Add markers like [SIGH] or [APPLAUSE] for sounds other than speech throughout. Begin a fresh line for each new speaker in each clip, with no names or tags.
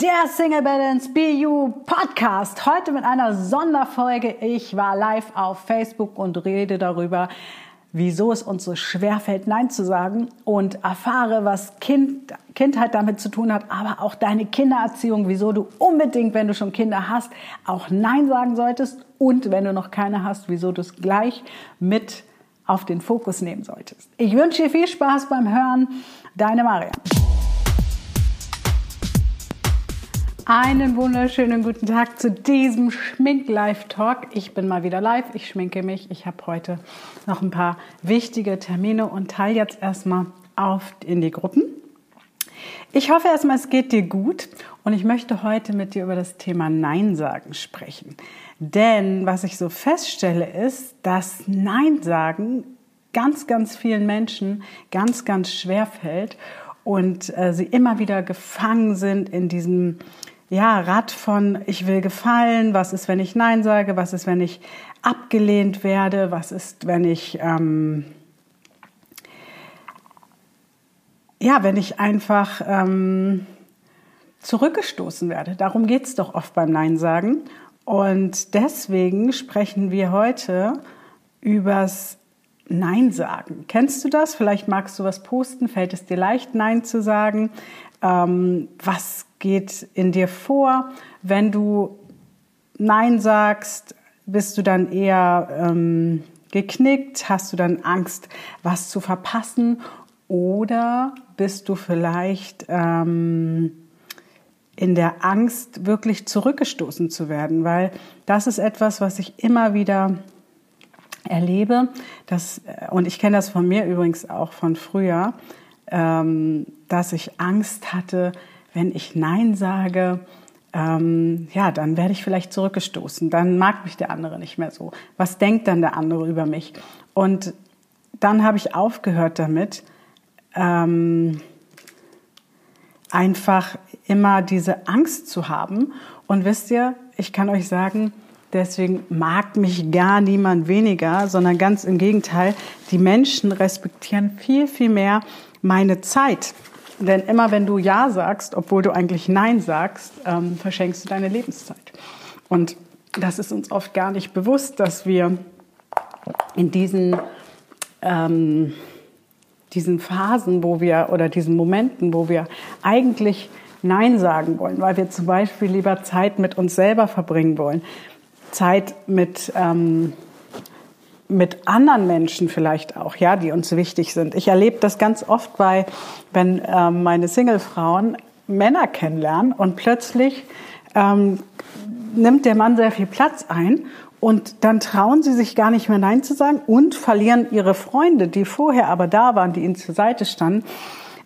Der Single Balance BU Podcast. Heute mit einer Sonderfolge. Ich war live auf Facebook und rede darüber, wieso es uns so schwer fällt, Nein zu sagen und erfahre, was kind, Kindheit damit zu tun hat, aber auch deine Kindererziehung, wieso du unbedingt, wenn du schon Kinder hast, auch Nein sagen solltest und wenn du noch keine hast, wieso du es gleich mit auf den Fokus nehmen solltest. Ich wünsche dir viel Spaß beim Hören. Deine Maria. Einen wunderschönen guten Tag zu diesem Schmink-Live-Talk. Ich bin mal wieder live, ich schminke mich. Ich habe heute noch ein paar wichtige Termine und teile jetzt erstmal auf in die Gruppen. Ich hoffe erstmal, es geht dir gut und ich möchte heute mit dir über das Thema Nein sagen sprechen. Denn was ich so feststelle ist, dass Nein sagen ganz, ganz vielen Menschen ganz, ganz schwer fällt und äh, sie immer wieder gefangen sind in diesem ja, Rad von ich will gefallen, was ist, wenn ich Nein sage, was ist, wenn ich abgelehnt werde, was ist, wenn ich ähm, ja, wenn ich einfach ähm, zurückgestoßen werde. Darum geht es doch oft beim Nein sagen. Und deswegen sprechen wir heute übers Nein sagen. Kennst du das? Vielleicht magst du was posten. Fällt es dir leicht, Nein zu sagen? Ähm, was geht in dir vor? Wenn du Nein sagst, bist du dann eher ähm, geknickt? Hast du dann Angst, was zu verpassen? Oder bist du vielleicht ähm, in der Angst, wirklich zurückgestoßen zu werden? Weil das ist etwas, was ich immer wieder erlebe. Dass, und ich kenne das von mir übrigens auch von früher, ähm, dass ich Angst hatte, wenn ich Nein sage, ähm, ja, dann werde ich vielleicht zurückgestoßen. Dann mag mich der andere nicht mehr so. Was denkt dann der andere über mich? Und dann habe ich aufgehört damit, ähm, einfach immer diese Angst zu haben. Und wisst ihr, ich kann euch sagen, deswegen mag mich gar niemand weniger, sondern ganz im Gegenteil, die Menschen respektieren viel, viel mehr meine Zeit. Denn immer wenn du Ja sagst, obwohl du eigentlich Nein sagst, ähm, verschenkst du deine Lebenszeit. Und das ist uns oft gar nicht bewusst, dass wir in diesen, ähm, diesen Phasen, wo wir oder diesen Momenten, wo wir eigentlich Nein sagen wollen, weil wir zum Beispiel lieber Zeit mit uns selber verbringen wollen, Zeit mit ähm, mit anderen Menschen vielleicht auch, ja, die uns wichtig sind. Ich erlebe das ganz oft bei, wenn ähm, meine Single-Frauen Männer kennenlernen und plötzlich ähm, nimmt der Mann sehr viel Platz ein und dann trauen sie sich gar nicht mehr Nein zu sagen und verlieren ihre Freunde, die vorher aber da waren, die ihnen zur Seite standen,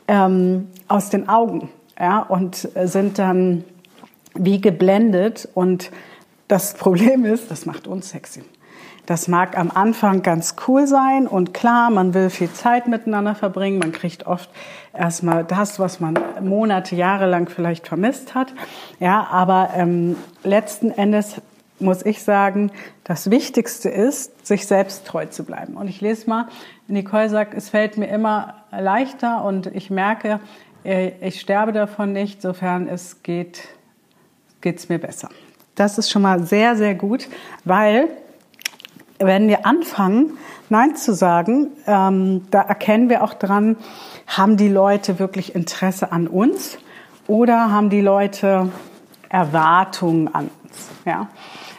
ähm, aus den Augen, ja, und sind dann wie geblendet und das Problem ist, das macht uns sexy. Das mag am Anfang ganz cool sein und klar, man will viel Zeit miteinander verbringen. Man kriegt oft erstmal das, was man Monate, Jahre lang vielleicht vermisst hat. Ja, aber ähm, letzten Endes muss ich sagen, das Wichtigste ist, sich selbst treu zu bleiben. Und ich lese mal, Nicole sagt, es fällt mir immer leichter und ich merke, äh, ich sterbe davon nicht, sofern es geht, geht's mir besser. Das ist schon mal sehr, sehr gut, weil wenn wir anfangen, Nein zu sagen, ähm, da erkennen wir auch dran, haben die Leute wirklich Interesse an uns oder haben die Leute Erwartungen an uns? Ja?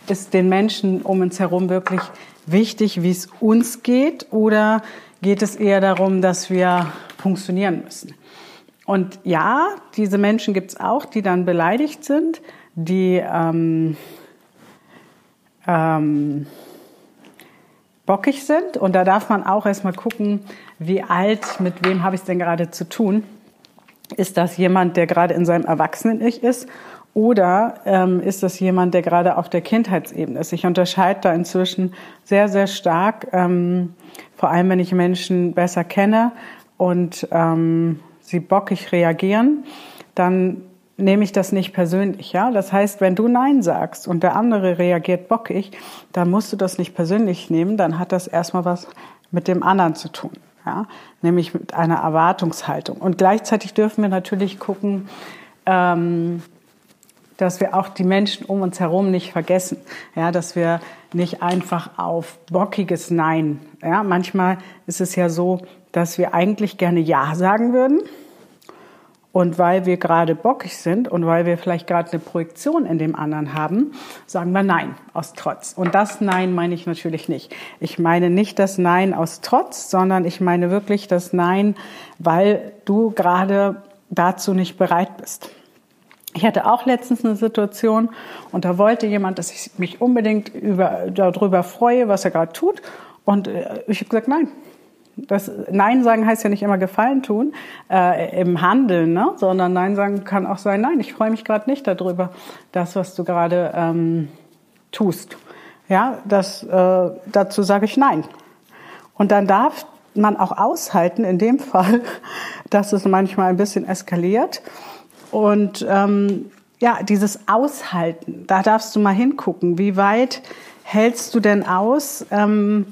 Ist den Menschen um uns herum wirklich wichtig, wie es uns geht oder geht es eher darum, dass wir funktionieren müssen? Und ja, diese Menschen gibt es auch, die dann beleidigt sind, die ähm, ähm, bockig sind. Und da darf man auch erstmal gucken, wie alt, mit wem habe ich es denn gerade zu tun. Ist das jemand, der gerade in seinem Erwachsenen-Ich ist? Oder ähm, ist das jemand, der gerade auf der Kindheitsebene ist? Ich unterscheide da inzwischen sehr, sehr stark, ähm, vor allem wenn ich Menschen besser kenne und ähm, sie bockig reagieren, dann nehme ich das nicht persönlich, ja. Das heißt, wenn du Nein sagst und der andere reagiert bockig, dann musst du das nicht persönlich nehmen, dann hat das erstmal was mit dem anderen zu tun, ja. Nämlich mit einer Erwartungshaltung. Und gleichzeitig dürfen wir natürlich gucken, ähm, dass wir auch die Menschen um uns herum nicht vergessen. Ja, dass wir nicht einfach auf bockiges Nein. Ja, manchmal ist es ja so, dass wir eigentlich gerne Ja sagen würden. Und weil wir gerade bockig sind und weil wir vielleicht gerade eine Projektion in dem anderen haben, sagen wir Nein aus Trotz. Und das Nein meine ich natürlich nicht. Ich meine nicht das Nein aus Trotz, sondern ich meine wirklich das Nein, weil du gerade dazu nicht bereit bist. Ich hatte auch letztens eine Situation und da wollte jemand, dass ich mich unbedingt über, darüber freue, was er gerade tut. Und äh, ich habe gesagt, nein. Das Nein sagen heißt ja nicht immer Gefallen tun äh, im Handeln, ne? sondern Nein sagen kann auch sein, nein, ich freue mich gerade nicht darüber, das, was du gerade ähm, tust. Ja, das, äh, dazu sage ich Nein. Und dann darf man auch aushalten, in dem [LAUGHS] Fall, dass es manchmal ein bisschen eskaliert und ähm, ja, dieses Aushalten, da darfst du mal hingucken, wie weit hältst du denn aus, ähm,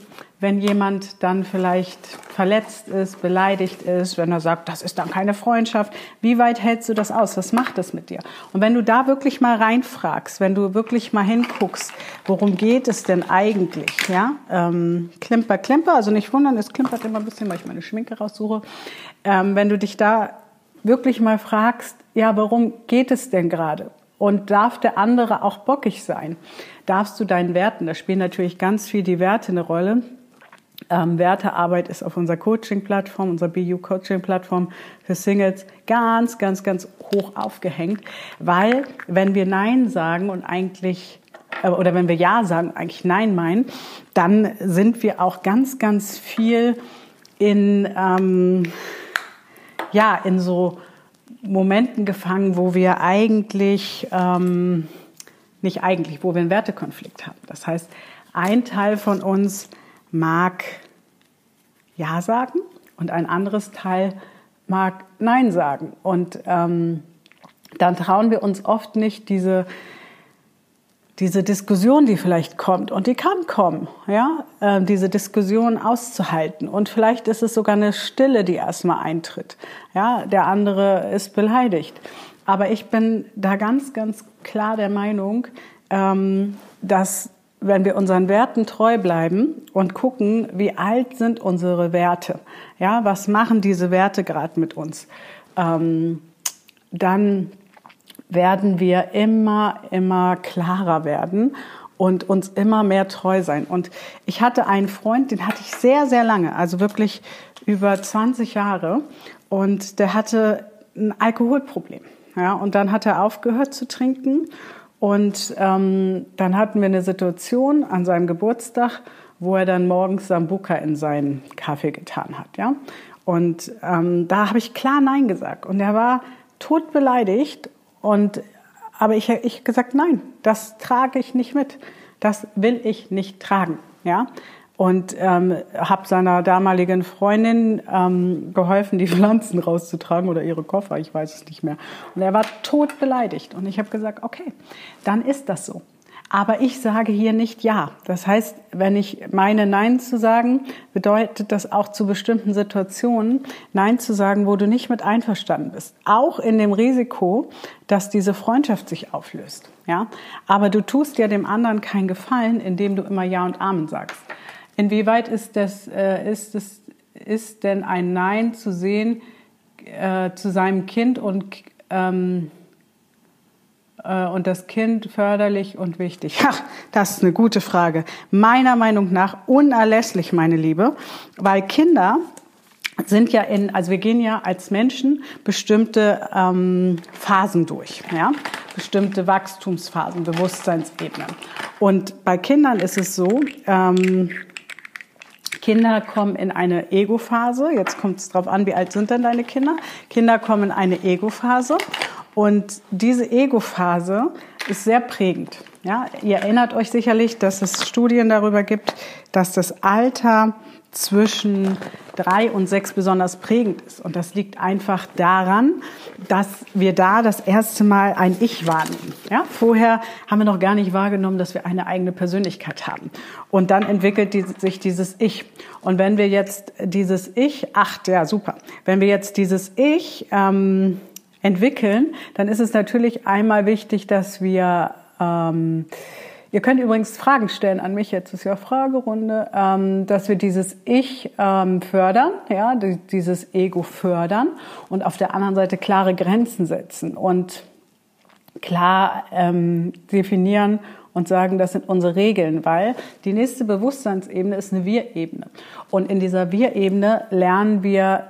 wenn jemand dann vielleicht verletzt ist, beleidigt ist, wenn er sagt, das ist dann keine Freundschaft, wie weit hältst du das aus? Was macht das mit dir? Und wenn du da wirklich mal reinfragst, wenn du wirklich mal hinguckst, worum geht es denn eigentlich? Ja, ähm, Klimper, Klimper, also nicht wundern, es klimpert immer ein bisschen, weil ich meine Schminke raussuche. Ähm, wenn du dich da wirklich mal fragst, ja, warum geht es denn gerade? Und darf der andere auch bockig sein? Darfst du deinen Werten, da spielen natürlich ganz viel die Werte eine Rolle. Ähm, Wertearbeit ist auf unserer Coaching-Plattform, unserer BU-Coaching-Plattform für Singles ganz, ganz, ganz hoch aufgehängt, weil wenn wir Nein sagen und eigentlich äh, oder wenn wir Ja sagen und eigentlich Nein meinen, dann sind wir auch ganz, ganz viel in ähm, ja in so Momenten gefangen, wo wir eigentlich, ähm, nicht eigentlich, wo wir einen Wertekonflikt haben. Das heißt, ein Teil von uns mag Ja sagen und ein anderes Teil mag Nein sagen. Und ähm, dann trauen wir uns oft nicht, diese diese Diskussion, die vielleicht kommt, und die kann kommen, ja, äh, diese Diskussion auszuhalten. Und vielleicht ist es sogar eine Stille, die erstmal eintritt. Ja, der andere ist beleidigt. Aber ich bin da ganz, ganz klar der Meinung, ähm, dass wenn wir unseren Werten treu bleiben und gucken, wie alt sind unsere Werte, ja, was machen diese Werte gerade mit uns, ähm, dann werden wir immer, immer klarer werden und uns immer mehr treu sein. Und ich hatte einen Freund, den hatte ich sehr, sehr lange, also wirklich über 20 Jahre. Und der hatte ein Alkoholproblem. Ja, und dann hat er aufgehört zu trinken. Und ähm, dann hatten wir eine Situation an seinem Geburtstag, wo er dann morgens Sambuka in seinen Kaffee getan hat. Ja? Und ähm, da habe ich klar Nein gesagt. Und er war todbeleidigt und, aber ich, ich gesagt, nein, das trage ich nicht mit. Das will ich nicht tragen. Ja? Und ähm, habe seiner damaligen Freundin ähm, geholfen, die [LAUGHS] Pflanzen rauszutragen oder ihre Koffer, ich weiß es nicht mehr. Und er war tot beleidigt. Und ich habe gesagt, okay, dann ist das so. Aber ich sage hier nicht Ja. Das heißt, wenn ich meine Nein zu sagen, bedeutet das auch zu bestimmten Situationen Nein zu sagen, wo du nicht mit einverstanden bist. Auch in dem Risiko, dass diese Freundschaft sich auflöst. Ja? Aber du tust ja dem anderen keinen Gefallen, indem du immer Ja und Amen sagst. Inwieweit ist das, äh, ist es, ist denn ein Nein zu sehen äh, zu seinem Kind und ähm, äh, und das Kind förderlich und wichtig? Ach, das ist eine gute Frage. Meiner Meinung nach unerlässlich, meine Liebe, weil Kinder sind ja in, also wir gehen ja als Menschen bestimmte ähm, Phasen durch, ja, bestimmte Wachstumsphasen, Bewusstseinsebenen. Und bei Kindern ist es so, ähm, Kinder kommen in eine Ego-Phase. Jetzt kommt es darauf an, wie alt sind denn deine Kinder? Kinder kommen in eine Ego-Phase und diese Ego-Phase ist sehr prägend. Ja, ihr erinnert euch sicherlich, dass es Studien darüber gibt, dass das Alter zwischen drei und sechs besonders prägend ist. Und das liegt einfach daran, dass wir da das erste Mal ein Ich wahrnehmen. Ja, vorher haben wir noch gar nicht wahrgenommen, dass wir eine eigene Persönlichkeit haben. Und dann entwickelt sich dieses Ich. Und wenn wir jetzt dieses Ich, ach, ja, super. Wenn wir jetzt dieses Ich ähm, entwickeln, dann ist es natürlich einmal wichtig, dass wir ähm, Ihr könnt übrigens Fragen stellen an mich, jetzt ist ja Fragerunde, ähm, dass wir dieses Ich ähm, fördern, ja, dieses Ego fördern und auf der anderen Seite klare Grenzen setzen und klar ähm, definieren und sagen, das sind unsere Regeln, weil die nächste Bewusstseinsebene ist eine Wir-Ebene. Und in dieser Wir-Ebene lernen wir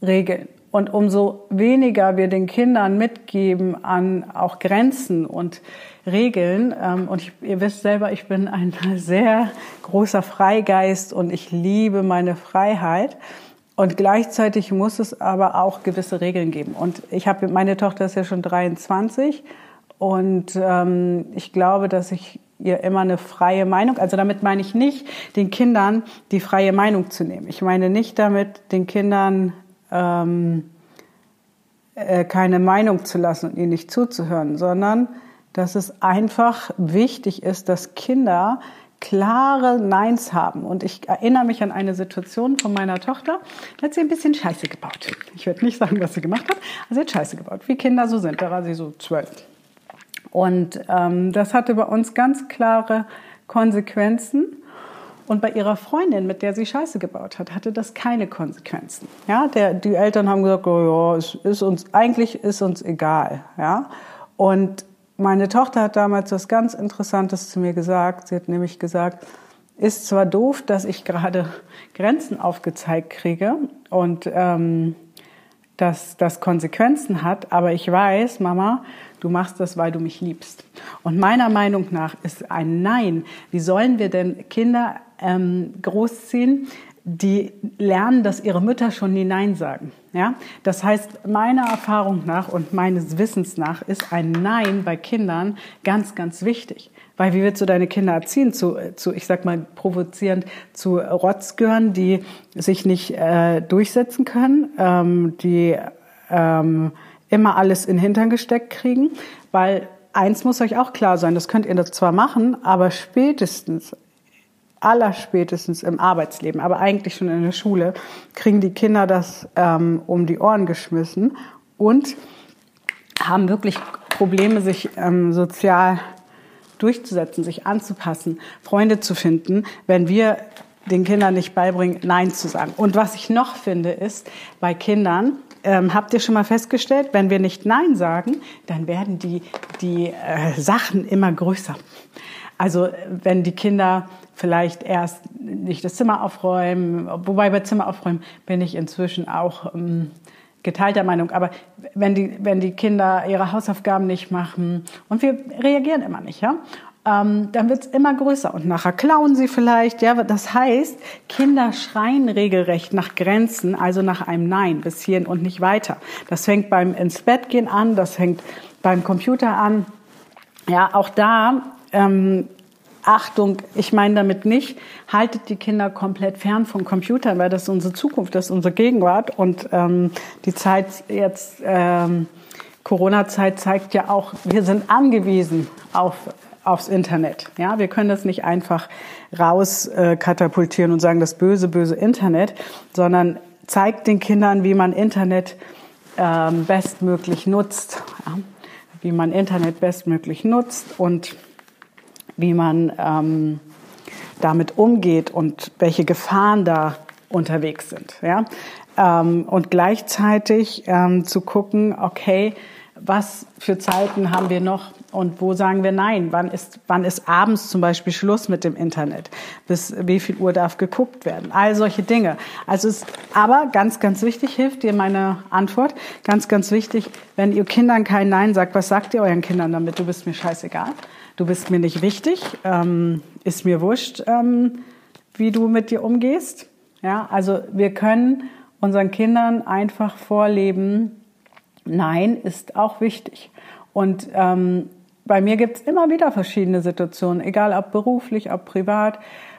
Regeln. Und umso weniger wir den Kindern mitgeben an auch Grenzen und Regeln, ähm, und ich, ihr wisst selber, ich bin ein [LAUGHS] sehr großer Freigeist und ich liebe meine Freiheit. Und gleichzeitig muss es aber auch gewisse Regeln geben. Und ich habe, meine Tochter ist ja schon 23 und ähm, ich glaube, dass ich ihr immer eine freie Meinung, also damit meine ich nicht, den Kindern die freie Meinung zu nehmen. Ich meine nicht damit, den Kindern ähm, äh, keine Meinung zu lassen und ihnen nicht zuzuhören, sondern dass es einfach wichtig ist, dass Kinder klare Neins haben. Und ich erinnere mich an eine Situation von meiner Tochter. Da hat sie ein bisschen Scheiße gebaut. Ich werde nicht sagen, was sie gemacht hat, aber sie hat Scheiße gebaut, wie Kinder so sind. Da war sie so zwölf. Und ähm, das hatte bei uns ganz klare Konsequenzen. Und bei ihrer Freundin, mit der sie Scheiße gebaut hat, hatte das keine Konsequenzen. Ja, der, die Eltern haben gesagt, oh ja, es ist uns, eigentlich ist uns egal. Ja, und meine Tochter hat damals was ganz Interessantes zu mir gesagt. Sie hat nämlich gesagt, ist zwar doof, dass ich gerade [LAUGHS] Grenzen aufgezeigt kriege und ähm, dass das Konsequenzen hat, aber ich weiß, Mama, du machst das, weil du mich liebst. Und meiner Meinung nach ist ein Nein. Wie sollen wir denn Kinder ähm, großziehen, die lernen, dass ihre Mütter schon nie Nein sagen. Ja? Das heißt, meiner Erfahrung nach und meines Wissens nach ist ein Nein bei Kindern ganz, ganz wichtig. Weil wie willst du deine Kinder erziehen zu, zu ich sag mal provozierend, zu Rotzgören, die sich nicht äh, durchsetzen können, ähm, die ähm, immer alles in den Hintern gesteckt kriegen? Weil eins muss euch auch klar sein, das könnt ihr das zwar machen, aber spätestens allerspätestens im Arbeitsleben, aber eigentlich schon in der Schule, kriegen die Kinder das ähm, um die Ohren geschmissen und haben wirklich Probleme, sich ähm, sozial durchzusetzen, sich anzupassen, Freunde zu finden, wenn wir den Kindern nicht beibringen, Nein zu sagen. Und was ich noch finde, ist bei Kindern, ähm, habt ihr schon mal festgestellt, wenn wir nicht Nein sagen, dann werden die, die äh, Sachen immer größer. Also wenn die Kinder vielleicht erst nicht das Zimmer aufräumen, wobei bei Zimmer aufräumen bin ich inzwischen auch ähm, geteilter Meinung. Aber wenn die, wenn die Kinder ihre Hausaufgaben nicht machen und wir reagieren immer nicht, ja, ähm, dann wird's immer größer und nachher klauen sie vielleicht. Ja, das heißt, Kinder schreien regelrecht nach Grenzen, also nach einem Nein bis hierhin und nicht weiter. Das fängt beim ins Bett gehen an, das fängt beim Computer an. Ja, auch da ähm, Achtung, ich meine damit nicht, haltet die Kinder komplett fern von Computern, weil das ist unsere Zukunft, das ist unsere Gegenwart und ähm, die Zeit jetzt, ähm, Corona-Zeit zeigt ja auch, wir sind angewiesen auf aufs Internet. Ja, wir können das nicht einfach raus äh, katapultieren und sagen, das böse, böse Internet, sondern zeigt den Kindern, wie man Internet ähm, bestmöglich nutzt, ja? wie man Internet bestmöglich nutzt und wie man ähm, damit umgeht und welche Gefahren da unterwegs sind. Ja? Ähm, und gleichzeitig ähm, zu gucken, okay, was für Zeiten haben wir noch und wo sagen wir nein? Wann ist, wann ist abends zum Beispiel Schluss mit dem Internet? Bis wie viel Uhr darf geguckt werden? All solche Dinge. Also es, aber ganz, ganz wichtig, hilft dir meine Antwort. Ganz, ganz wichtig, wenn ihr Kindern kein Nein sagt, was sagt ihr euren Kindern damit? Du bist mir scheißegal du bist mir nicht wichtig, ähm, ist mir wurscht, ähm, wie du mit dir umgehst. Ja, also wir können unseren Kindern einfach vorleben, nein, ist auch wichtig. Und ähm, bei mir gibt es immer wieder verschiedene Situationen, egal ob beruflich, ob privat,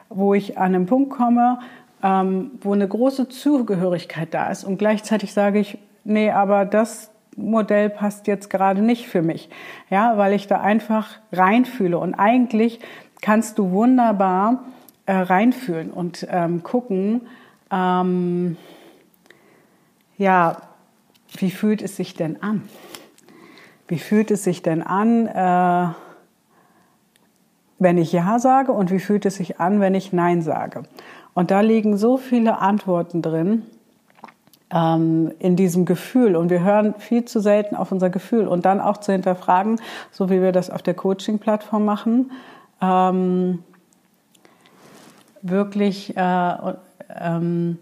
wo ich an einen Punkt komme, ähm, wo eine große Zugehörigkeit da ist und gleichzeitig sage ich, nee, aber das, Modell passt jetzt gerade nicht für mich. Ja, weil ich da einfach reinfühle. Und eigentlich kannst du wunderbar äh, reinfühlen und ähm, gucken, ähm, ja, wie fühlt es sich denn an? wie fühlt es sich denn an, äh, wenn ich Ja sage und wie fühlt es sich an, wenn ich Nein sage. Und da liegen so viele Antworten drin ähm, in diesem Gefühl. Und wir hören viel zu selten auf unser Gefühl und dann auch zu hinterfragen, so wie wir das auf der Coaching-Plattform machen. Ähm, wirklich äh, ähm,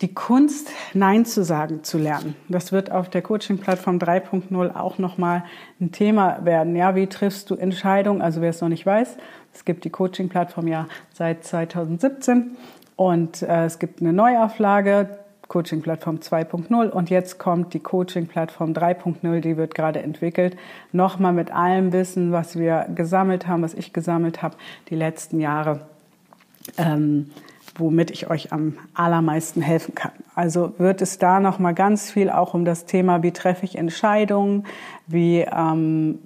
die Kunst, Nein zu sagen, zu lernen. Das wird auf der Coaching-Plattform 3.0 auch nochmal ein Thema werden. Ja, wie triffst du Entscheidungen? Also wer es noch nicht weiß, es gibt die Coaching-Plattform ja seit 2017 und äh, es gibt eine Neuauflage, Coaching-Plattform 2.0 und jetzt kommt die Coaching-Plattform 3.0, die wird gerade entwickelt. Nochmal mit allem Wissen, was wir gesammelt haben, was ich gesammelt habe, die letzten Jahre. Ähm, womit ich euch am allermeisten helfen kann. Also wird es da noch mal ganz viel auch um das Thema, wie treffe ich Entscheidungen, wie ähm,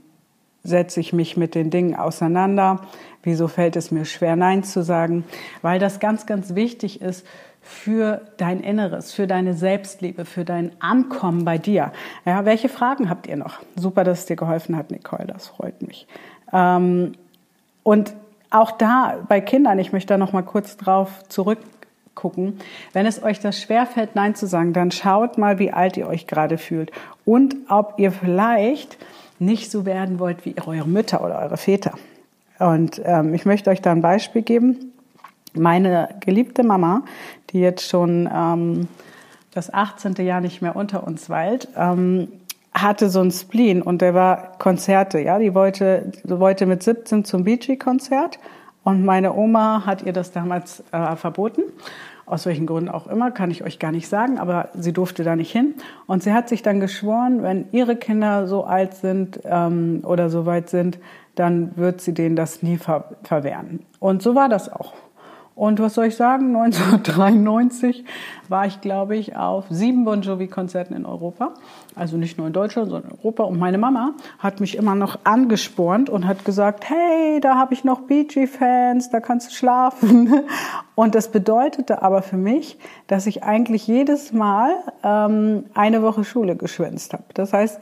setze ich mich mit den Dingen auseinander, wieso fällt es mir schwer, Nein zu sagen, weil das ganz, ganz wichtig ist für dein Inneres, für deine Selbstliebe, für dein Ankommen bei dir. Ja, welche Fragen habt ihr noch? Super, dass es dir geholfen hat, Nicole, das freut mich. Ähm, und auch da bei Kindern, ich möchte da noch mal kurz drauf zurückgucken. Wenn es euch das schwerfällt, Nein zu sagen, dann schaut mal, wie alt ihr euch gerade fühlt und ob ihr vielleicht nicht so werden wollt wie eure Mütter oder eure Väter. Und ähm, ich möchte euch da ein Beispiel geben. Meine geliebte Mama, die jetzt schon ähm, das 18. Jahr nicht mehr unter uns weilt, ähm, hatte so ein Spleen und der war Konzerte, ja, die wollte, wollte mit 17 zum Beachy-Konzert und meine Oma hat ihr das damals äh, verboten. Aus welchen Gründen auch immer, kann ich euch gar nicht sagen, aber sie durfte da nicht hin. Und sie hat sich dann geschworen, wenn ihre Kinder so alt sind ähm, oder so weit sind, dann wird sie denen das nie ver verwehren. Und so war das auch. Und was soll ich sagen? [LAUGHS] 1993 war ich, glaube ich, auf sieben Bon Jovi-Konzerten in Europa. Also nicht nur in Deutschland, sondern in Europa. Und meine Mama hat mich immer noch angespornt und hat gesagt, hey, da habe ich noch Bee Gees-Fans, da kannst du schlafen. [LAUGHS] Und das bedeutete aber für mich, dass ich eigentlich jedes Mal ähm, eine Woche Schule geschwänzt habe. Das heißt,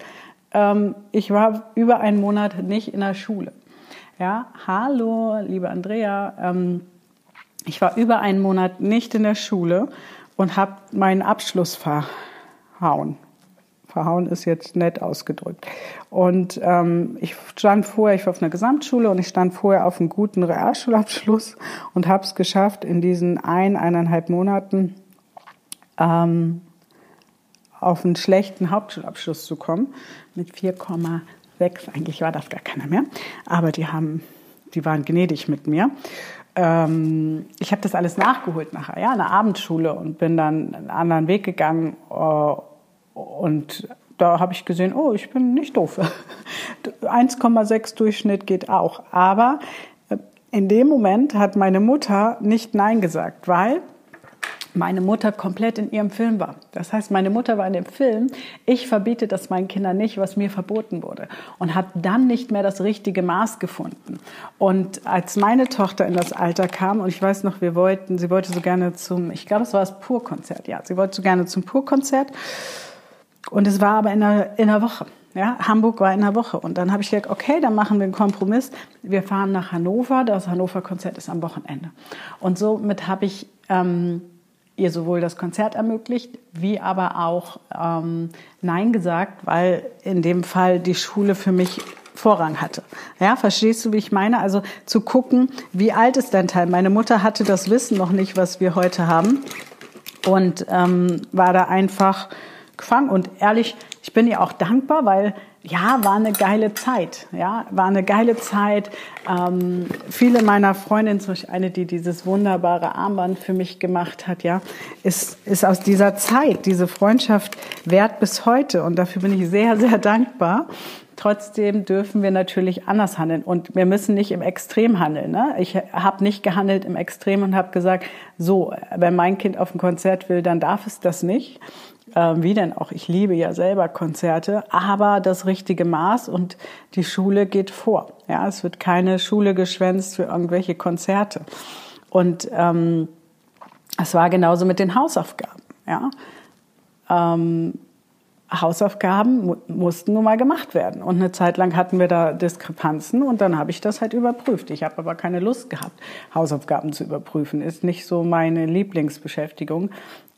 ähm, ich war über einen Monat nicht in der Schule. Ja, hallo, liebe Andrea. Ähm, ich war über einen Monat nicht in der Schule und habe meinen Abschluss verhauen. Verhauen ist jetzt nett ausgedrückt. Und ähm, ich stand vorher, ich war auf einer Gesamtschule und ich stand vorher auf einem guten Realschulabschluss und habe es geschafft, in diesen ein, eineinhalb Monaten ähm, auf einen schlechten Hauptschulabschluss zu kommen mit 4,6. Eigentlich war das gar keiner mehr, aber die haben, die waren gnädig mit mir ähm, ich habe das alles nachgeholt nachher, ja, eine Abendschule und bin dann einen anderen Weg gegangen äh, und da habe ich gesehen, oh, ich bin nicht doof. [LAUGHS] 1,6 Durchschnitt geht auch. Aber äh, in dem Moment hat meine Mutter nicht Nein gesagt, weil meine Mutter komplett in ihrem Film war. Das heißt, meine Mutter war in dem Film, ich verbiete das meinen Kindern nicht, was mir verboten wurde. Und hat dann nicht mehr das richtige Maß gefunden. Und als meine Tochter in das Alter kam, und ich weiß noch, wir wollten, sie wollte so gerne zum, ich glaube, es war das Purkonzert, ja, sie wollte so gerne zum Purkonzert. Und es war aber in einer, in einer Woche. Ja, Hamburg war in einer Woche. Und dann habe ich gesagt, okay, dann machen wir einen Kompromiss. Wir fahren nach Hannover. Das Hannover-Konzert ist am Wochenende. Und somit habe ich ähm, ihr sowohl das Konzert ermöglicht, wie aber auch ähm, Nein gesagt, weil in dem Fall die Schule für mich Vorrang hatte. Ja, verstehst du, wie ich meine? Also zu gucken, wie alt ist dein Teil? Meine Mutter hatte das Wissen noch nicht, was wir heute haben und ähm, war da einfach gefangen. Und ehrlich, ich bin ihr auch dankbar, weil ja, war eine geile Zeit. Ja, war eine geile Zeit. Ähm, viele meiner Freundinnen, zum Beispiel eine, die dieses wunderbare Armband für mich gemacht hat, ja, ist, ist aus dieser Zeit, diese Freundschaft wert bis heute. Und dafür bin ich sehr, sehr dankbar. Trotzdem dürfen wir natürlich anders handeln und wir müssen nicht im Extrem handeln. Ne? Ich habe nicht gehandelt im Extrem und habe gesagt, so, wenn mein Kind auf ein Konzert will, dann darf es das nicht, ähm, wie denn auch, ich liebe ja selber Konzerte, aber das richtige Maß und die Schule geht vor. Ja, es wird keine Schule geschwänzt für irgendwelche Konzerte. Und ähm, es war genauso mit den Hausaufgaben. Ja, ähm, Hausaufgaben mu mussten nun mal gemacht werden. Und eine Zeit lang hatten wir da Diskrepanzen und dann habe ich das halt überprüft. Ich habe aber keine Lust gehabt, Hausaufgaben zu überprüfen. Ist nicht so meine Lieblingsbeschäftigung,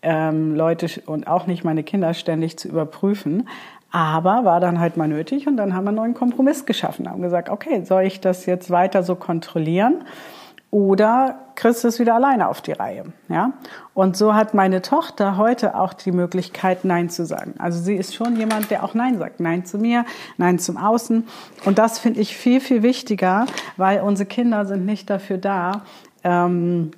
ähm, Leute und auch nicht meine Kinder ständig zu überprüfen. Aber war dann halt mal nötig und dann haben wir einen neuen Kompromiss geschaffen. Haben gesagt, okay, soll ich das jetzt weiter so kontrollieren? Oder kriegst du es wieder alleine auf die Reihe. Ja? Und so hat meine Tochter heute auch die Möglichkeit, Nein zu sagen. Also sie ist schon jemand, der auch Nein sagt. Nein zu mir, Nein zum Außen. Und das finde ich viel, viel wichtiger, weil unsere Kinder sind nicht dafür da, ähm,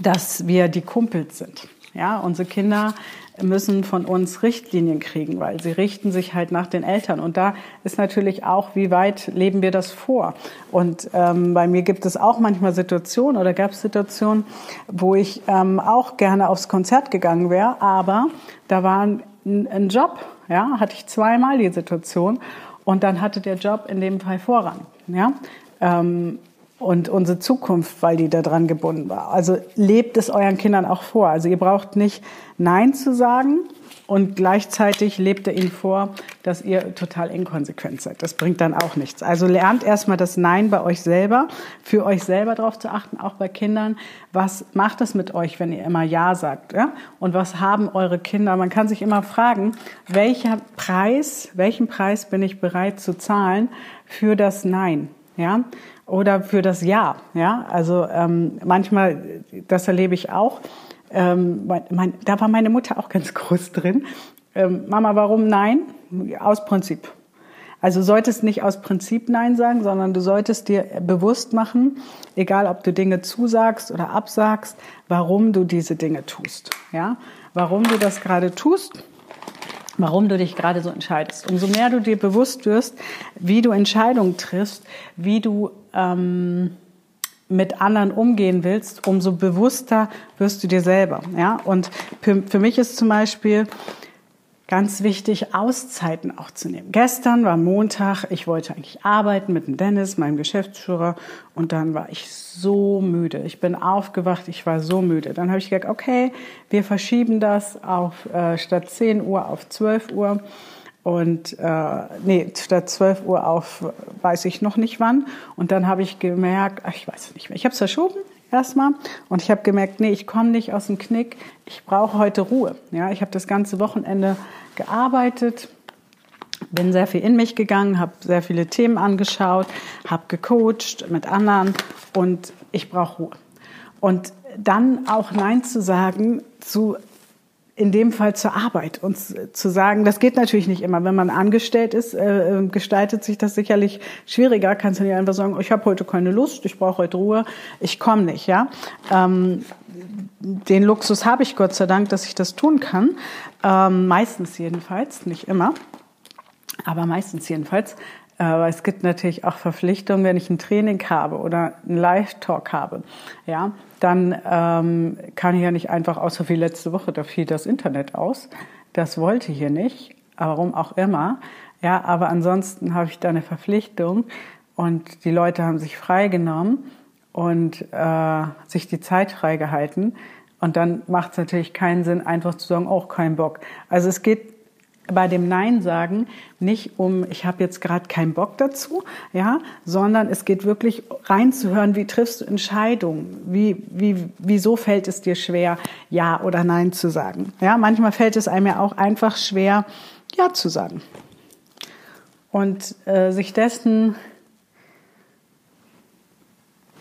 dass wir die Kumpels sind. Ja, unsere Kinder müssen von uns Richtlinien kriegen, weil sie richten sich halt nach den Eltern. Und da ist natürlich auch, wie weit leben wir das vor? Und ähm, bei mir gibt es auch manchmal Situationen oder gab es Situationen, wo ich ähm, auch gerne aufs Konzert gegangen wäre, aber da war ein, ein Job, ja, hatte ich zweimal die Situation und dann hatte der Job in dem Fall Vorrang, ja. Ähm, und unsere Zukunft, weil die da dran gebunden war. Also lebt es euren Kindern auch vor. Also ihr braucht nicht Nein zu sagen und gleichzeitig lebt ihr ihnen vor, dass ihr total inkonsequent seid. Das bringt dann auch nichts. Also lernt erstmal das Nein bei euch selber, für euch selber darauf zu achten, auch bei Kindern. Was macht es mit euch, wenn ihr immer Ja sagt? Ja? Und was haben eure Kinder? Man kann sich immer fragen, welcher Preis, welchen Preis bin ich bereit zu zahlen für das Nein? Ja, oder für das Ja. Ja, also ähm, manchmal, das erlebe ich auch. Ähm, mein, da war meine Mutter auch ganz [LAUGHS] groß drin. Ähm, Mama, warum nein? Aus Prinzip. Also solltest nicht aus Prinzip Nein sagen, sondern du solltest dir bewusst machen, egal ob du Dinge zusagst oder absagst, warum du diese Dinge tust. Ja, warum du das gerade tust warum du dich gerade so entscheidest. Umso mehr du dir bewusst wirst, wie du Entscheidungen triffst, wie du ähm, mit anderen umgehen willst, umso bewusster wirst du dir selber. Ja? Und für, für mich ist zum Beispiel ganz wichtig, Auszeiten auch zu nehmen. Gestern war Montag, ich wollte eigentlich arbeiten mit dem Dennis, meinem Geschäftsführer, und dann war ich so müde. Ich bin aufgewacht, ich war so müde. Dann habe ich gesagt, okay, wir verschieben das auf äh, statt 10 Uhr auf 12 Uhr. Und äh, nee, statt 12 Uhr auf weiß ich noch nicht wann. Und dann habe ich gemerkt, ach, ich weiß nicht mehr. Ich habe es verschoben, erstmal. Und ich habe gemerkt, nee, ich komme nicht aus dem Knick. Ich brauche heute Ruhe. Ja, ich habe das ganze Wochenende gearbeitet, bin sehr viel in mich gegangen, habe sehr viele Themen angeschaut, habe gecoacht mit anderen und ich brauche Ruhe. Und dann auch Nein zu sagen zu in dem Fall zur Arbeit und zu sagen, das geht natürlich nicht immer. Wenn man angestellt ist, äh, äh, gestaltet sich das sicherlich schwieriger. Kannst du nicht einfach sagen, ich habe heute keine Lust, ich brauche heute Ruhe, ich komme nicht. Ja, ähm, den Luxus habe ich Gott sei Dank, dass ich das tun kann. Ähm, meistens jedenfalls, nicht immer, aber meistens jedenfalls. Aber es gibt natürlich auch Verpflichtungen, wenn ich ein Training habe oder einen Live-Talk habe. Ja, dann ähm, kann ich ja nicht einfach, außer wie letzte Woche, da fiel das Internet aus. Das wollte hier nicht, warum auch immer. Ja, aber ansonsten habe ich da eine Verpflichtung und die Leute haben sich freigenommen und äh, sich die Zeit freigehalten. Und dann macht es natürlich keinen Sinn, einfach zu sagen, auch oh, kein Bock. Also es geht bei dem Nein sagen nicht um, ich habe jetzt gerade keinen Bock dazu, ja, sondern es geht wirklich reinzuhören, wie triffst du Entscheidungen, wie, wie, wieso fällt es dir schwer, Ja oder Nein zu sagen. Ja, manchmal fällt es einem ja auch einfach schwer, Ja zu sagen. Und äh, sich dessen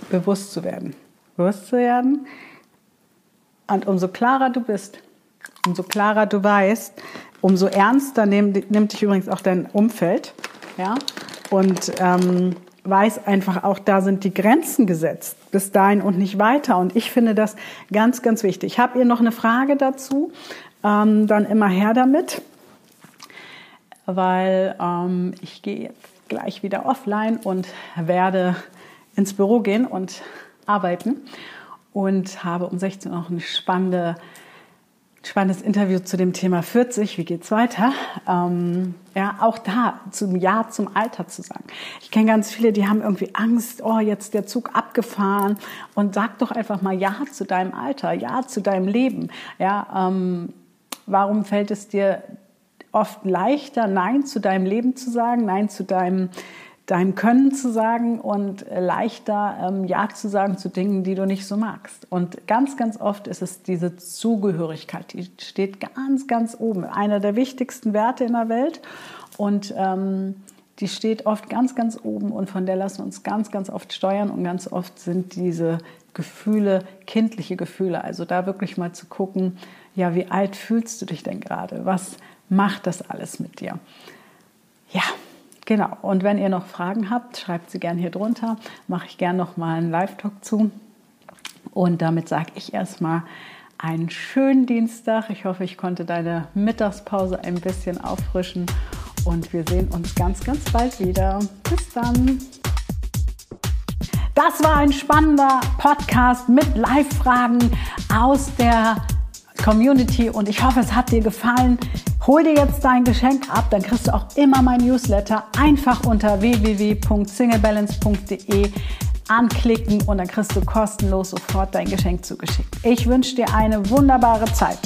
bewusst zu werden. Bewusst zu werden. Und umso klarer du bist, umso klarer du weißt, umso ernster nimmt, nimmt dich übrigens auch dein Umfeld. Ja? Und ähm, weiß einfach auch, da sind die Grenzen gesetzt, bis dahin und nicht weiter. Und ich finde das ganz, ganz wichtig. Habt ihr noch eine Frage dazu? Ähm, dann immer her damit, weil ähm, ich gehe jetzt gleich wieder offline und werde ins Büro gehen und arbeiten und habe um 16 Uhr noch eine spannende spannendes Interview zu dem Thema 40, wie geht's weiter? Ähm, ja, auch da zum Ja zum Alter zu sagen. Ich kenne ganz viele, die haben irgendwie Angst, oh, jetzt der Zug abgefahren und sag doch einfach mal Ja zu deinem Alter, Ja zu deinem Leben. Ja, ähm, warum fällt es dir oft leichter, Nein zu deinem Leben zu sagen, Nein zu deinem dein Können zu sagen und leichter ähm, Ja zu sagen zu Dingen, die du nicht so magst. Und ganz, ganz oft ist es diese Zugehörigkeit, die steht ganz, ganz oben. Einer der wichtigsten Werte in der Welt. Und ähm, die steht oft ganz, ganz oben und von der lassen wir uns ganz, ganz oft steuern und ganz oft sind diese Gefühle kindliche Gefühle. Also da wirklich mal zu gucken, ja, wie alt fühlst du dich denn gerade? Was macht das alles mit dir? Genau. Und wenn ihr noch Fragen habt, schreibt sie gerne hier drunter. Mache ich gerne noch mal einen Live-Talk zu. Und damit sage ich erstmal einen schönen Dienstag. Ich hoffe, ich konnte deine Mittagspause ein bisschen auffrischen. Und wir sehen uns ganz, ganz bald wieder. Bis dann. Das war ein spannender Podcast mit Live-Fragen aus der Community und ich hoffe, es hat dir gefallen. Hol dir jetzt dein Geschenk ab, dann kriegst du auch immer mein Newsletter einfach unter www.singlebalance.de anklicken und dann kriegst du kostenlos sofort dein Geschenk zugeschickt. Ich wünsche dir eine wunderbare Zeit.